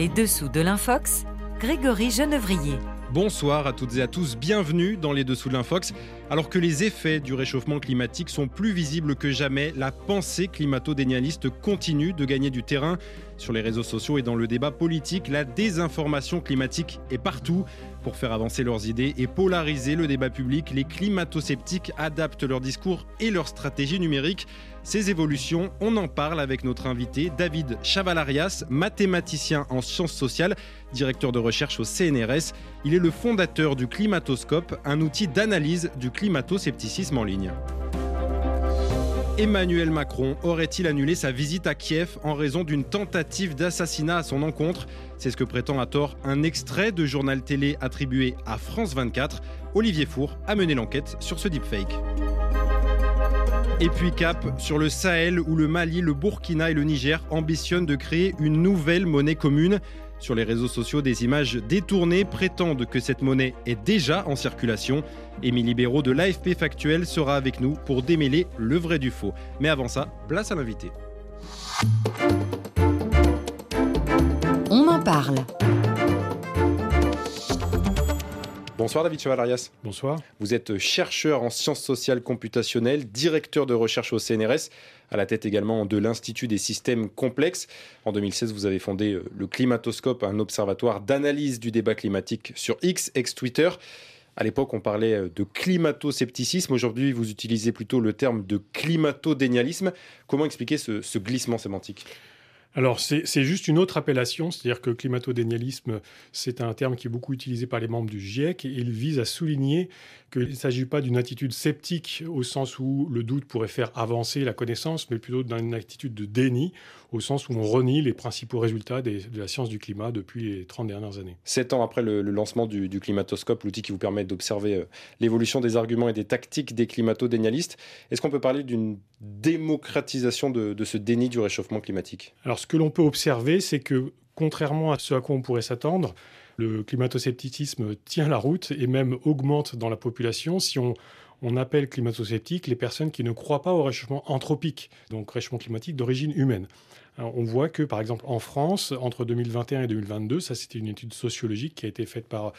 Les dessous de l'Infox, Grégory Genevrier. Bonsoir à toutes et à tous, bienvenue dans les dessous de l'Infox. Alors que les effets du réchauffement climatique sont plus visibles que jamais, la pensée climato-dénialiste continue de gagner du terrain. Sur les réseaux sociaux et dans le débat politique, la désinformation climatique est partout. Pour faire avancer leurs idées et polariser le débat public, les climato-sceptiques adaptent leur discours et leur stratégie numérique. Ces évolutions, on en parle avec notre invité David Chavalarias, mathématicien en sciences sociales, directeur de recherche au CNRS. Il est le fondateur du Climatoscope, un outil d'analyse du climato-scepticisme en ligne. Emmanuel Macron aurait-il annulé sa visite à Kiev en raison d'une tentative d'assassinat à son encontre? C'est ce que prétend à tort un extrait de journal télé attribué à France 24. Olivier Four a mené l'enquête sur ce deepfake. Et puis cap sur le Sahel où le Mali, le Burkina et le Niger ambitionnent de créer une nouvelle monnaie commune. Sur les réseaux sociaux, des images détournées prétendent que cette monnaie est déjà en circulation. Émilie Béraud de l'AFP Factuel sera avec nous pour démêler le vrai du faux. Mais avant ça, place à l'invité. On en parle. Bonsoir David Chevalarias. Bonsoir. Vous êtes chercheur en sciences sociales computationnelles, directeur de recherche au CNRS, à la tête également de l'Institut des systèmes complexes. En 2016, vous avez fondé euh, le Climatoscope, un observatoire d'analyse du débat climatique sur X, ex-Twitter. À l'époque, on parlait euh, de climato-scepticisme. Aujourd'hui, vous utilisez plutôt le terme de climato-dénialisme. Comment expliquer ce, ce glissement sémantique? Alors, c'est juste une autre appellation, c'est-à-dire que climatodénialisme, c'est un terme qui est beaucoup utilisé par les membres du GIEC et il vise à souligner qu'il ne s'agit pas d'une attitude sceptique au sens où le doute pourrait faire avancer la connaissance, mais plutôt d'une attitude de déni au sens où on renie les principaux résultats de la science du climat depuis les 30 dernières années. Sept ans après le, lancement du, climatoscope, l'outil qui vous permet d'observer euh, l'évolution des arguments et des tactiques des climato-dénialistes, est-ce qu'on peut parler d'une démocratisation de, de ce déni du réchauffement climatique? Alors ce que l'on peut observer, c'est que contrairement à ce à quoi on pourrait s'attendre, le climato-scepticisme tient la route et même augmente dans la population si on, on appelle climato-sceptiques les personnes qui ne croient pas au réchauffement anthropique, donc réchauffement climatique d'origine humaine. on voit que, par exemple, en France, entre 2021 et 2022, ça c'était une étude sociologique qui a été faite par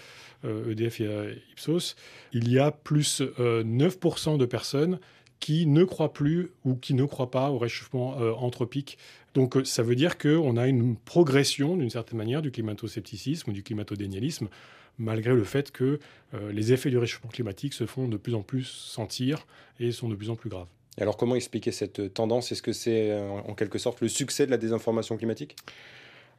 EDF euh, e et Ipsos, il y a plus 9% euh, de personnes qui ne croient plus ou qui ne croient pas au réchauffement euh, anthropique. Donc euh, ça veut dire qu'on a une progression d'une certaine manière du climato-scepticisme ou du climato-dénialisme, malgré le fait que euh, les effets du réchauffement climatique se font de plus en plus sentir et sont de plus en plus graves. alors comment expliquer cette tendance? Est-ce que c'est en quelque sorte le succès de la désinformation climatique?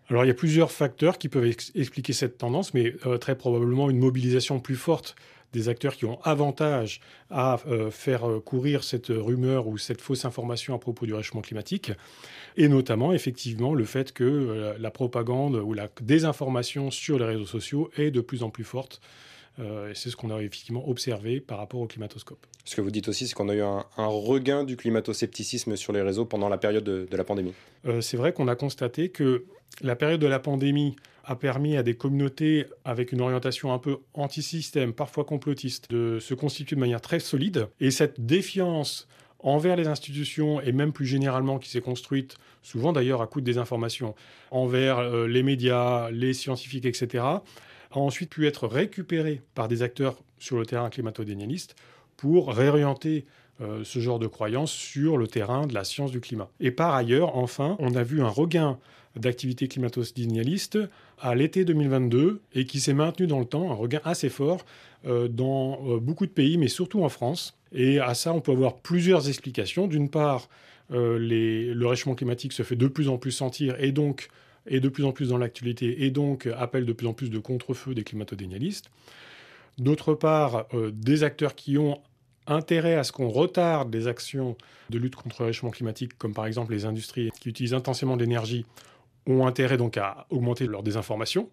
Alors il y a plusieurs facteurs qui peuvent expliquer cette tendance, mais très probablement une mobilisation plus forte des acteurs qui ont avantage à euh, faire euh, courir cette rumeur ou cette fausse information à propos du réchauffement climatique, et notamment effectivement le fait que euh, la propagande ou la désinformation sur les réseaux sociaux est de plus en plus forte. et c'est ce qu'on a effectivement observé par rapport au climatoscope. Ce que vous dites aussi, c'est qu'on a eu un, regain du climato-scepticisme sur les réseaux pendant la période de, de la pandémie. c'est vrai qu'on a constaté que la période de la pandémie a permis à des communautés avec une orientation un peu anti-système, parfois complotiste, de se constituer de manière très solide. Et cette défiance envers les institutions et même plus généralement qui s'est construite, souvent d'ailleurs à coup de désinformation, envers euh, les médias, les scientifiques, etc., a ensuite pu être récupérée par des acteurs sur le terrain climato-dénialiste pour réorienter euh, ce genre de croyances sur le terrain de la science du climat. Et par ailleurs, enfin, on a vu un regain d'activité climato-dénialiste à l'été 2022 et qui s'est maintenu dans le temps, un regain assez fort euh, dans euh, beaucoup de pays, mais surtout en France. Et à ça, on peut avoir plusieurs explications. D'une part, le réchauffement climatique se fait de plus en plus sentir et donc est de plus en plus dans l'actualité et donc appelle de plus en plus de contre-feux des climato-dénialistes. D'autre part, des acteurs qui ont intérêt à ce qu'on retarde des actions de lutte contre le réchauffement climatique, comme par exemple les industries qui utilisent intensément l'énergie, ont intérêt donc à augmenter leur désinformation.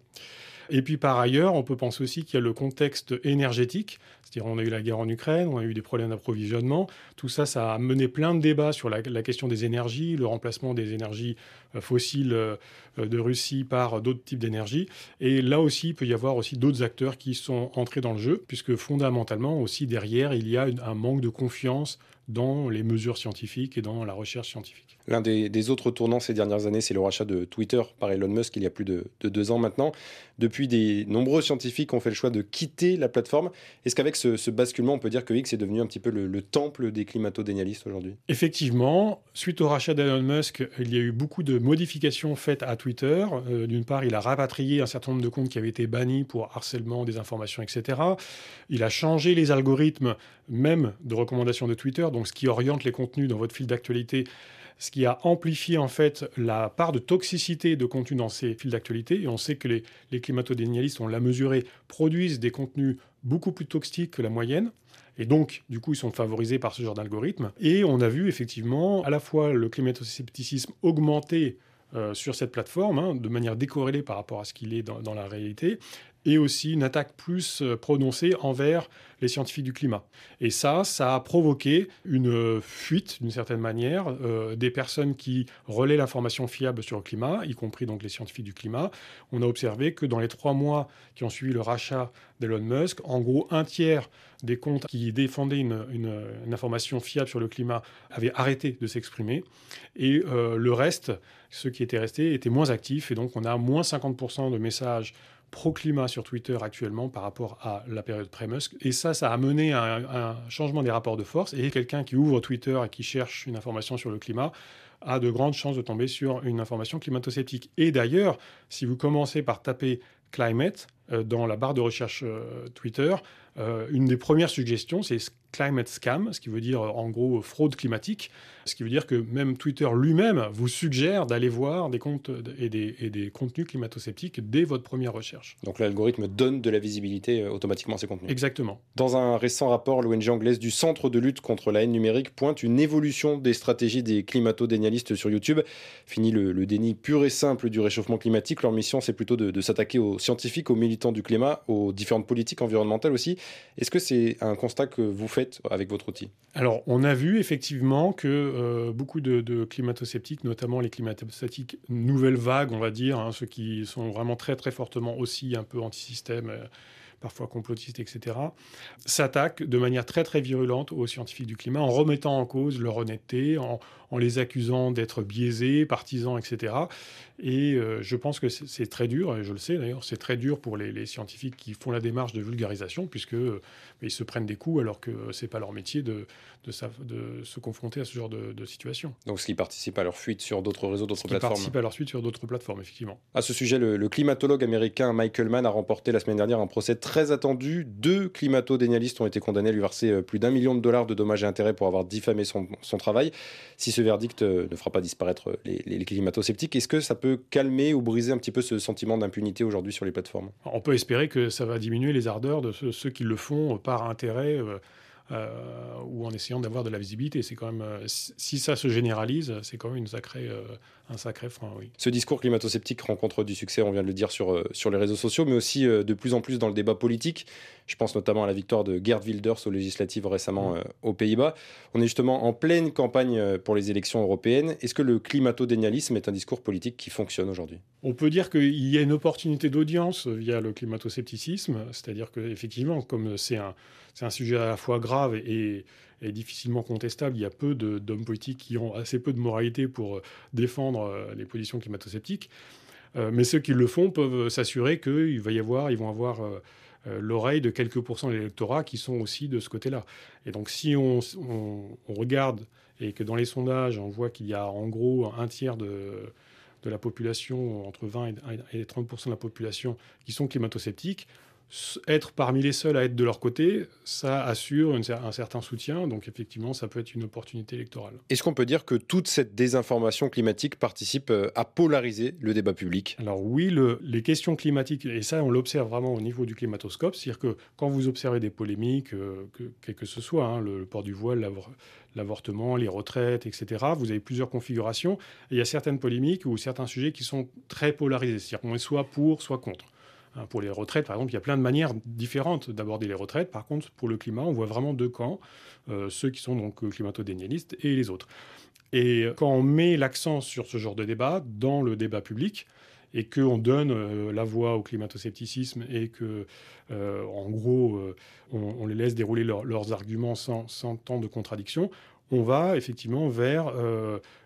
Et puis par ailleurs, on peut penser aussi qu'il y a le contexte énergétique, C'est-à-dire on a eu la guerre en Ukraine, on a eu des problèmes d'approvisionnement. Tout ça, ça a mené plein de débats sur la, question des énergies, le remplacement des énergies euh, fossiles euh, de Russie par d'autres types d'énergie. Et là aussi, il peut y avoir aussi d'autres acteurs qui sont entrés dans le jeu, puisque fondamentalement aussi derrière, il y a un manque de confiance dans les mesures scientifiques et dans la recherche scientifique. L'un des, autres tournants ces dernières années, c'est le rachat de Twitter par Elon Musk il y a plus de, deux ans maintenant. Depuis, des nombreux scientifiques ont fait le choix de quitter la plateforme. Est-ce qu'avec ce, basculement, on peut dire que X est devenu un petit peu le, temple des climato-dénialistes aujourd'hui Effectivement, suite au rachat d'Elon Musk, il y a eu beaucoup de modifications faites à Twitter. Euh, d'une part, il a rapatrié un certain nombre de comptes qui avaient été bannis pour harcèlement, désinformation, etc. Il a changé les algorithmes même de recommandation de Twitter, donc ce qui oriente les contenus dans votre fil d'actualité ce qui a amplifié en fait la part de toxicité de contenu dans ces fils d'actualité. Et on sait que les, les climato-dénialistes, on l'a mesuré, produisent des contenus beaucoup plus toxiques que la moyenne. Et donc, du coup, ils sont favorisés par ce genre d'algorithme. Et on a vu effectivement à la fois le climato-scepticisme augmenter euh, sur cette plateforme, hein, de manière décorrélée par rapport à ce qu'il est dans, la réalité, et aussi une attaque plus euh, prononcée envers les scientifiques du climat. Et ça, ça a provoqué une fuite, d'une certaine manière, euh, des personnes qui relaient l'information fiable sur le climat, y compris donc les scientifiques du climat. On a observé que dans les trois mois qui ont suivi le rachat d'Elon Musk, en gros, un tiers des comptes qui défendaient une, information fiable sur le climat avaient arrêté de s'exprimer. Et euh, le reste, ceux qui étaient restés, étaient moins actifs. Et donc, on a moins 50% de messages pro-climat sur Twitter actuellement par rapport à la période pré-Musk. Et ça, ça a mené à un, changement des rapports de force. Et quelqu'un qui ouvre Twitter et qui cherche une information sur le climat a de grandes chances de tomber sur une information climato-sceptique. Et d'ailleurs, si vous commencez par taper climate euh, dans la barre de recherche euh, Twitter, euh, une des premières suggestions, c'est climate scam, ce qui veut dire en gros fraude climatique, ce qui veut dire que même Twitter lui-même vous suggère d'aller voir des comptes et des, et des contenus climato-sceptiques dès votre première recherche. Donc l'algorithme donne de la visibilité automatiquement à ces contenus. Exactement. Dans un récent rapport, l'ONG anglaise du Centre de lutte contre la haine numérique pointe une évolution des stratégies des climato-dénialistes sur YouTube. Fini le, déni pur et simple du réchauffement climatique. Leur mission, c'est plutôt de, de s'attaquer aux scientifiques, aux militants du climat, aux différentes politiques environnementales aussi. Est-ce que c'est un constat que vous faites avec votre outil? Alors, on a vu effectivement que euh, beaucoup de, climato-sceptiques, notamment les climato-sceptiques nouvelle vague, on va dire, hein, ceux qui sont vraiment très très fortement aussi un peu anti-système, euh, parfois complotistes, etc., s'attaquent de manière très très virulente aux scientifiques du climat en remettant en cause leur honnêteté, en, en les accusant d'être biaisés, partisans, etc. Et euh, je pense que c'est très dur, et je le sais d'ailleurs, c'est très dur pour les, scientifiques qui font la démarche de vulgarisation, puisque euh, ils se prennent des coups alors que c'est pas leur métier de, de, de, se confronter à ce genre de, situation. Donc ce qui participe à leur fuite sur d'autres réseaux, d'autres plateformes. participe à leur fuite sur d'autres plateformes, effectivement. À ce sujet, le, climatologue américain Michael Mann a remporté la semaine dernière un procès très attendu. Deux climato-dénialistes ont été condamnés à lui verser euh, plus d'un million de dollars de dommages et intérêts pour avoir diffamé son, son travail. Si ce verdict ne fera pas disparaître les, les climato-sceptiques, est-ce que ça peut calmer ou briser un petit peu ce sentiment d'impunité aujourd'hui sur les plateformes? On peut espérer que ça va diminuer les ardeurs de ceux, qui le font par intérêt. Euh, euh, ou en essayant d'avoir de la visibilité. C'est quand même, euh, si ça se généralise, c'est quand même une sacrée, euh, un sacré frein. Oui. Ce discours climato-sceptique rencontre du succès, on vient de le dire sur, sur les réseaux sociaux, mais aussi de plus en plus dans le débat politique. Je pense notamment à la victoire de Gerd Wilders aux législatives récemment mm. aux Pays-Bas. On est justement en pleine campagne pour les élections européennes. Est-ce que le climato-dénialisme est un discours politique qui fonctionne aujourd'hui? On peut dire qu'il y a une opportunité d'audience via le climato-scepticisme, c'est-à-dire qu'effectivement, comme c'est un, c'est un sujet à la fois grave et, difficilement contestable. Il y a peu d'hommes politiques qui ont assez peu de moralité pour euh, défendre euh, les positions climato-sceptiques. Euh, mais ceux qui le font peuvent s'assurer qu'ils va y avoir, ils vont avoir l'oreille de quelques pourcents de l'électorat qui sont aussi de ce côté-là. Et donc, si on, regarde et que dans les sondages, on voit qu'il y a en gros un tiers de, de la population, entre 20 et 30% de la population, qui sont climato-sceptiques, être parmi les seuls à être de leur côté, ça assure un certain soutien. Donc effectivement, ça peut être une opportunité électorale. Est-ce qu'on peut dire que toute cette désinformation climatique participe euh, à polariser le débat public? Alors oui, les questions climatiques, et ça on l'observe vraiment au niveau du climatoscope, c'est-à-dire que quand vous observez des polémiques, euh, que, quel que ce soit, hein, le, port du voile, l'avortement, les retraites, etc., vous avez plusieurs configurations. Et il y a certaines polémiques ou certains sujets qui sont très polarisés, c'est-à-dire qu'on est soit pour, soit contre. Hein, pour les retraites, par exemple, il y a plein de manières différentes d'aborder les retraites. Par contre, pour le climat, on voit vraiment deux camps, euh, ceux qui sont donc climato-dénialistes et les autres. Et quand on met l'accent sur ce genre de débat dans le débat public, et qu'on donne euh, la voix au climato-scepticisme et que, euh, en gros, on, les laisse dérouler leurs arguments sans, sans, tant de contradictions, on va effectivement vers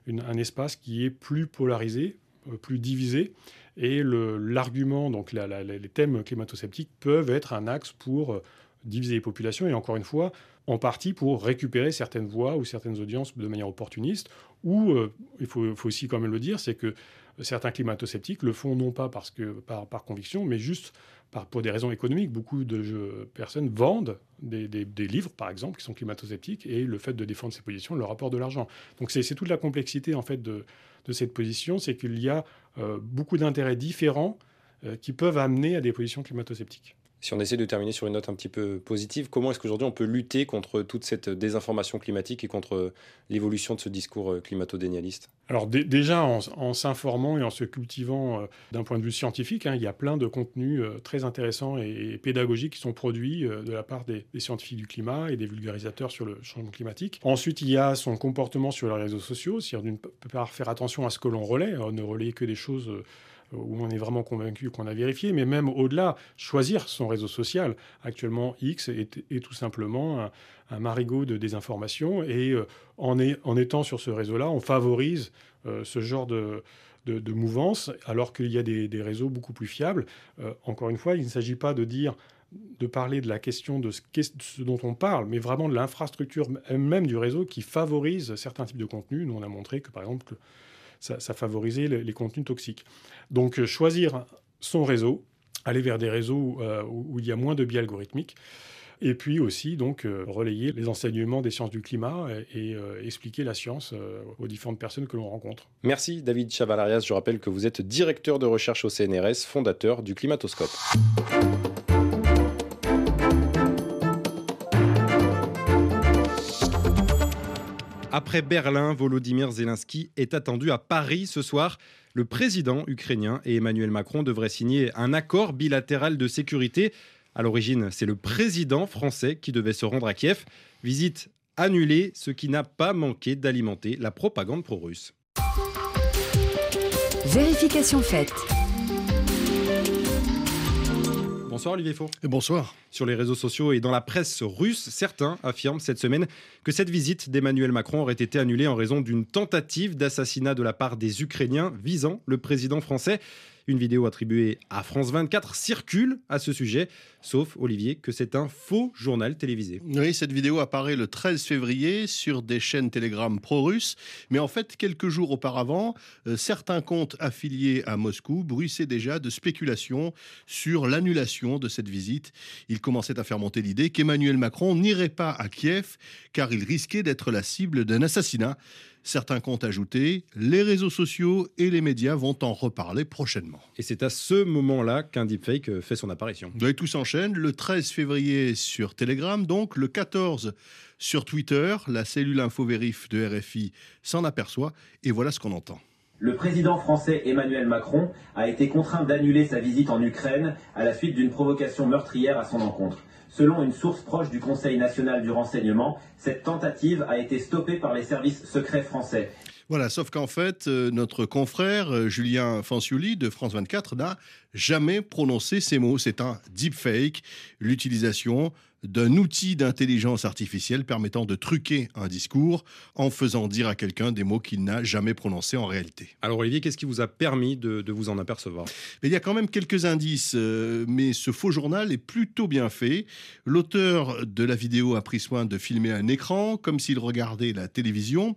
un espace qui est plus polarisé, plus divisé, et l'argument, donc les thèmes climato-sceptiques peuvent être un axe pour euh, diviser les populations, et encore une fois, en partie pour récupérer certaines voix ou certaines audiences de manière opportuniste, ou, euh, il faut, aussi quand même le dire, c'est que certains climato-sceptiques le font non pas parce que, par, par conviction, mais juste par, pour des raisons économiques. Beaucoup de personnes vendent des, livres, par exemple, qui sont climato-sceptiques, et le fait de défendre ces positions leur apporte de l'argent. Donc c'est toute la complexité, en fait, de, de cette position, c'est qu'il y a euh, beaucoup d'intérêts différents euh, qui peuvent amener à des positions climato-sceptiques. Si on essaie de terminer sur une note un petit peu positive, comment est-ce qu'aujourd'hui on peut lutter contre toute cette désinformation climatique et contre l'évolution de ce discours euh, climato-dénialiste? Alors déjà en, s'informant et en se cultivant euh, d'un point de vue scientifique, hein, il y a plein de contenus euh, très intéressants et, pédagogiques qui sont produits de la part des, scientifiques du climat et des vulgarisateurs sur le changement climatique. Ensuite, il y a son comportement sur les réseaux sociaux, c'est-à-dire d'une part faire attention à ce que l'on relaie, ne relayer que des choses où on est vraiment convaincu qu'on a vérifié, mais même au-delà, choisir son réseau social. Actuellement, X est, tout simplement un, marigot de désinformation, et euh, en, étant sur ce réseau-là, on favorise euh, ce genre de, mouvance, alors qu'il y a des, réseaux beaucoup plus fiables. Euh, encore une fois, il ne s'agit pas de dire de parler de la question de ce, ce, dont on parle, mais vraiment de l'infrastructure même du réseau qui favorise certains types de contenus. Nous, on a montré que, par exemple, ça, favorisait les, contenus toxiques. Donc euh, choisir son réseau, aller vers des réseaux euh, où, il y a moins de biais algorithmiques, et puis aussi donc euh, relayer les enseignements des sciences du climat et, expliquer la science aux différentes personnes que l'on rencontre. Merci David Chavalarias. Je rappelle que vous êtes directeur de recherche au CNRS, fondateur du Climatoscope. Après Berlin, Volodymyr Zelensky est attendu à Paris ce soir. Le président ukrainien et Emmanuel Macron devraient signer un accord bilatéral de sécurité. À l'origine, c'est le président français qui devait se rendre à Kiev. Visite annulée, ce qui n'a pas manqué d'alimenter la propagande pro-russe. Vérification faite. Bonsoir Olivier Faux. Et bonsoir. Sur les réseaux sociaux et dans la presse russe, certains affirment cette semaine que cette visite d'Emmanuel Macron aurait été annulée en raison d'une tentative d'assassinat de la part des Ukrainiens visant le président français. Une vidéo attribuée à France 24 circule à ce sujet, sauf Olivier que c'est un faux journal télévisé. Oui, cette vidéo apparaît le 13 février sur des chaînes Telegram pro-russes, mais en fait, quelques jours auparavant, euh, certains comptes affiliés à Moscou bruissaient déjà de spéculations sur l'annulation de cette visite. Ils commençaient à faire monter l'idée qu'Emmanuel Macron n'irait pas à Kiev car il risquait d'être la cible d'un assassinat. Certains comptent ajouter les réseaux sociaux et les médias vont en reparler prochainement. Et c'est à ce moment-là qu'un deepfake fait son apparition. Et tout s'enchaîne. Le 13 février sur Telegram, donc le 14 sur Twitter, la cellule infovérif de RFI s'en aperçoit et voilà ce qu'on entend. Le président français Emmanuel Macron a été contraint d'annuler sa visite en Ukraine à la suite d'une provocation meurtrière à son encontre. Selon une source proche du Conseil national du renseignement, cette tentative a été stoppée par les services secrets français. Voilà, sauf qu'en fait, euh, notre confrère euh, Julien Fanciuli de France 24 n'a jamais prononcé ces mots. C'est un deepfake, l'utilisation d'un outil d'intelligence artificielle permettant de truquer un discours en faisant dire à quelqu'un des mots qu'il n'a jamais prononcés en réalité. Alors Olivier, qu'est-ce qui vous a permis de, vous en apercevoir? Il y a quand même quelques indices, euh, mais ce faux journal est plutôt bien fait. L'auteur de la vidéo a pris soin de filmer un écran comme s'il regardait la télévision,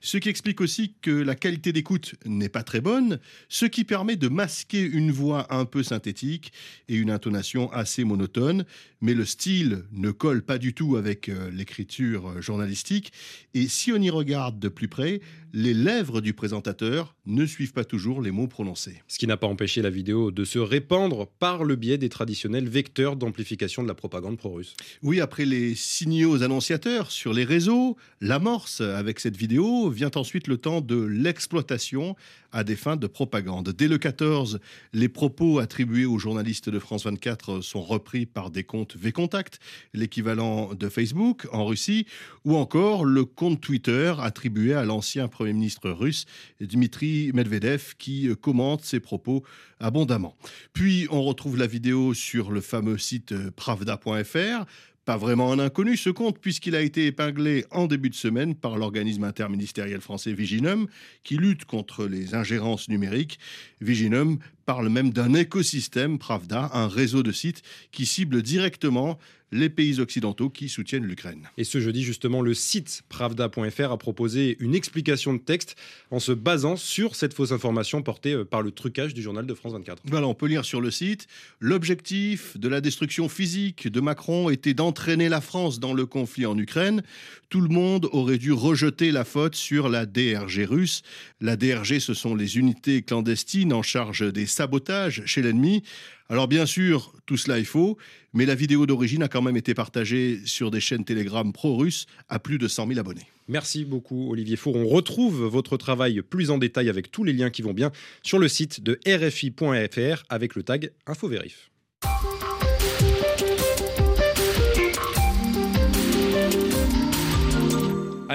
ce qui explique aussi que la qualité d'écoute n'est pas très bonne, ce qui permet de masquer une voix un peu synthétique et une intonation assez monotone, mais le style ne colle pas du tout avec euh, l'écriture euh, journalistique. Et si on y regarde de plus près, les lèvres du présentateur ne suivent pas toujours les mots prononcés. Ce qui n'a pas empêché la vidéo de se répandre par le biais des traditionnels vecteurs d'amplification de la propagande pro-russe. Oui, après les signaux annonciateurs sur les réseaux, l'amorce avec cette vidéo vient ensuite le temps de l'exploitation à des fins de propagande. Dès le 14, les propos attribués aux journalistes de France 24 sont repris par des comptes V-Contact, l'équivalent de Facebook en Russie, ou encore le compte Twitter attribué à l'ancien Premier ministre russe Dmitri Medvedev qui commente ses propos abondamment. Puis on retrouve la vidéo sur le fameux site pravda.fr pas vraiment un inconnu ce compte puisqu'il a été épinglé en début de semaine par l'organisme interministériel français Viginum qui lutte contre les ingérences numériques. Viginum parle même d'un écosystème Pravda, un réseau de sites qui cible directement les pays occidentaux qui soutiennent l'Ukraine. Et ce jeudi, justement, le site pravda.fr a proposé une explication de texte en se basant sur cette fausse information portée euh, par le trucage du journal de France 24. Voilà, on peut lire sur le site L'objectif de la destruction physique de Macron était d'entraîner la France dans le conflit en Ukraine. Tout le monde aurait dû rejeter la faute sur la DRG russe. La DRG, ce sont les unités clandestines en charge des sabotages chez l'ennemi. Alors bien sûr, tout cela est faux, mais la vidéo d'origine a quand même été partagée sur des chaînes Telegram pro-russes à plus de 100 000 abonnés. Merci beaucoup Olivier Four. On retrouve votre travail plus en détail avec tous les liens qui vont bien sur le site de rfi.fr avec le tag InfoVérif.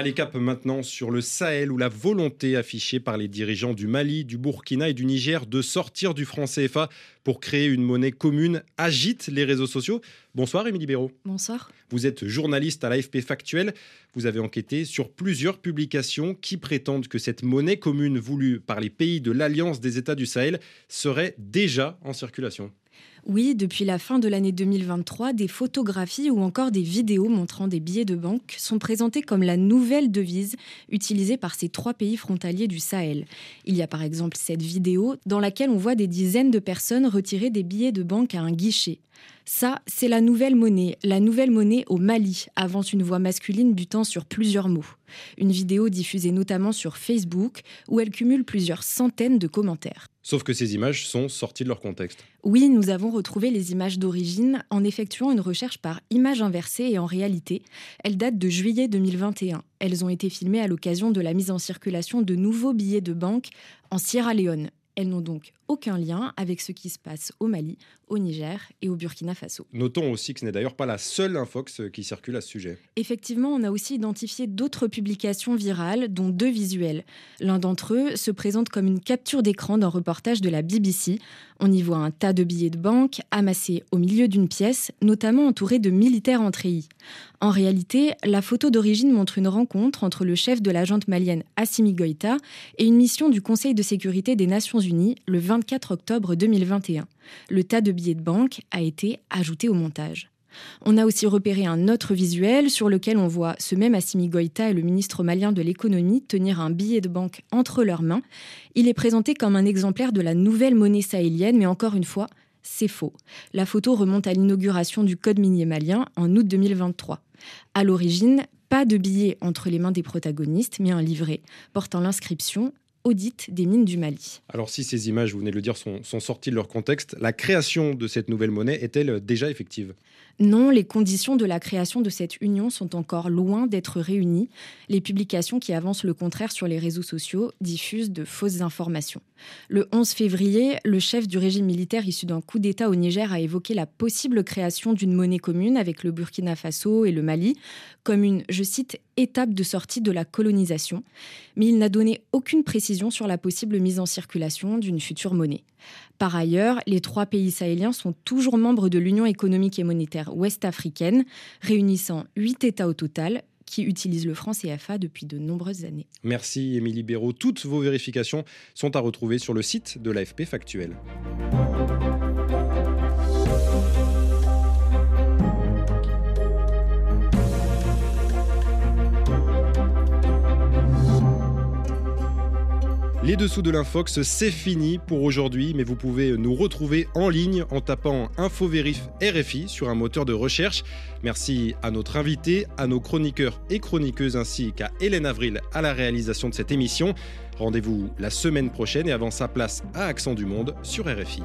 Allez, cap maintenant sur le Sahel où la volonté affichée par les dirigeants du Mali, du Burkina et du Niger de sortir du franc CFA pour créer une monnaie commune agite les réseaux sociaux. Bonsoir Émilie Béraud. Bonsoir. Vous êtes journaliste à l'AFP Factuel. Vous avez enquêté sur plusieurs publications qui prétendent que cette monnaie commune voulue par les pays de l'Alliance des États du Sahel serait déjà en circulation. Oui, depuis la fin de l'année 2023, des photographies ou encore des vidéos montrant des billets de banque sont présentées comme la nouvelle devise utilisée par ces trois pays frontaliers du Sahel. Il y a par exemple cette vidéo dans laquelle on voit des dizaines de personnes retirer des billets de banque à un guichet. Ça, c'est la nouvelle monnaie, la nouvelle monnaie au Mali, avance une voix masculine butant sur plusieurs mots. Une vidéo diffusée notamment sur Facebook où elle cumule plusieurs centaines de commentaires. Sauf que ces images sont sorties de leur contexte. Oui, nous avons retrouvé les images d'origine en effectuant une recherche par image inversée et en réalité, elles datent de juillet 2021. Elles ont été filmées à l'occasion de la mise en circulation de nouveaux billets de banque en Sierra Leone. Elles n'ont donc aucun lien avec ce qui se passe au Mali, au Niger et au Burkina Faso. Notons aussi que ce n'est d'ailleurs pas la seule infox qui circule à ce sujet. Effectivement, on a aussi identifié d'autres publications virales, dont deux visuels. L'un d'entre eux se présente comme une capture d'écran d'un reportage de la BBC. On y voit un tas de billets de banque amassés au milieu d'une pièce, notamment entourés de militaires en treillis. En réalité, la photo d'origine montre une rencontre entre le chef de la junte malienne Assimi Goïta et une mission du Conseil de sécurité des Nations Unies le 24 octobre 2021. Le tas de billets de banque a été ajouté au montage. On a aussi repéré un autre visuel sur lequel on voit ce même Assimi Goïta et le ministre malien de l'économie tenir un billet de banque entre leurs mains. Il est présenté comme un exemplaire de la nouvelle monnaie sahélienne, mais encore une fois, c'est faux. La photo remonte à l'inauguration du Code minier malien en août 2023. À l'origine, pas de billet entre les mains des protagonistes, mais un livret portant l'inscription audit des mines du Mali. Alors si ces images, vous venez de le dire, sont, sont sorties de leur contexte, la création de cette nouvelle monnaie est-elle déjà effective? Non, les conditions de la création de cette union sont encore loin d'être réunies. Les publications qui avancent le contraire sur les réseaux sociaux diffusent de fausses informations. Le 11 février, le chef du régime militaire issu d'un coup d'État au Niger a évoqué la possible création d'une monnaie commune avec le Burkina Faso et le Mali comme une, je cite, étape de sortie de la colonisation. Mais il n'a donné aucune précision sur la possible mise en circulation d'une future monnaie. Par ailleurs, les trois pays sahéliens sont toujours membres de l'Union économique et monétaire ouest-africaine, réunissant huit États au total, qui utilisent le franc CFA depuis de nombreuses années. Merci Émilie Béraud. Toutes vos vérifications sont à retrouver sur le site de l'AFP Factuel. Les dessous de l'Infox, c'est fini pour aujourd'hui, mais vous pouvez nous retrouver en ligne en tapant Infovérif RFI sur un moteur de recherche. Merci à notre invité, à nos chroniqueurs et chroniqueuses ainsi qu'à Hélène Avril à la réalisation de cette émission. Rendez-vous la semaine prochaine et avant sa place à Accent du Monde sur RFI.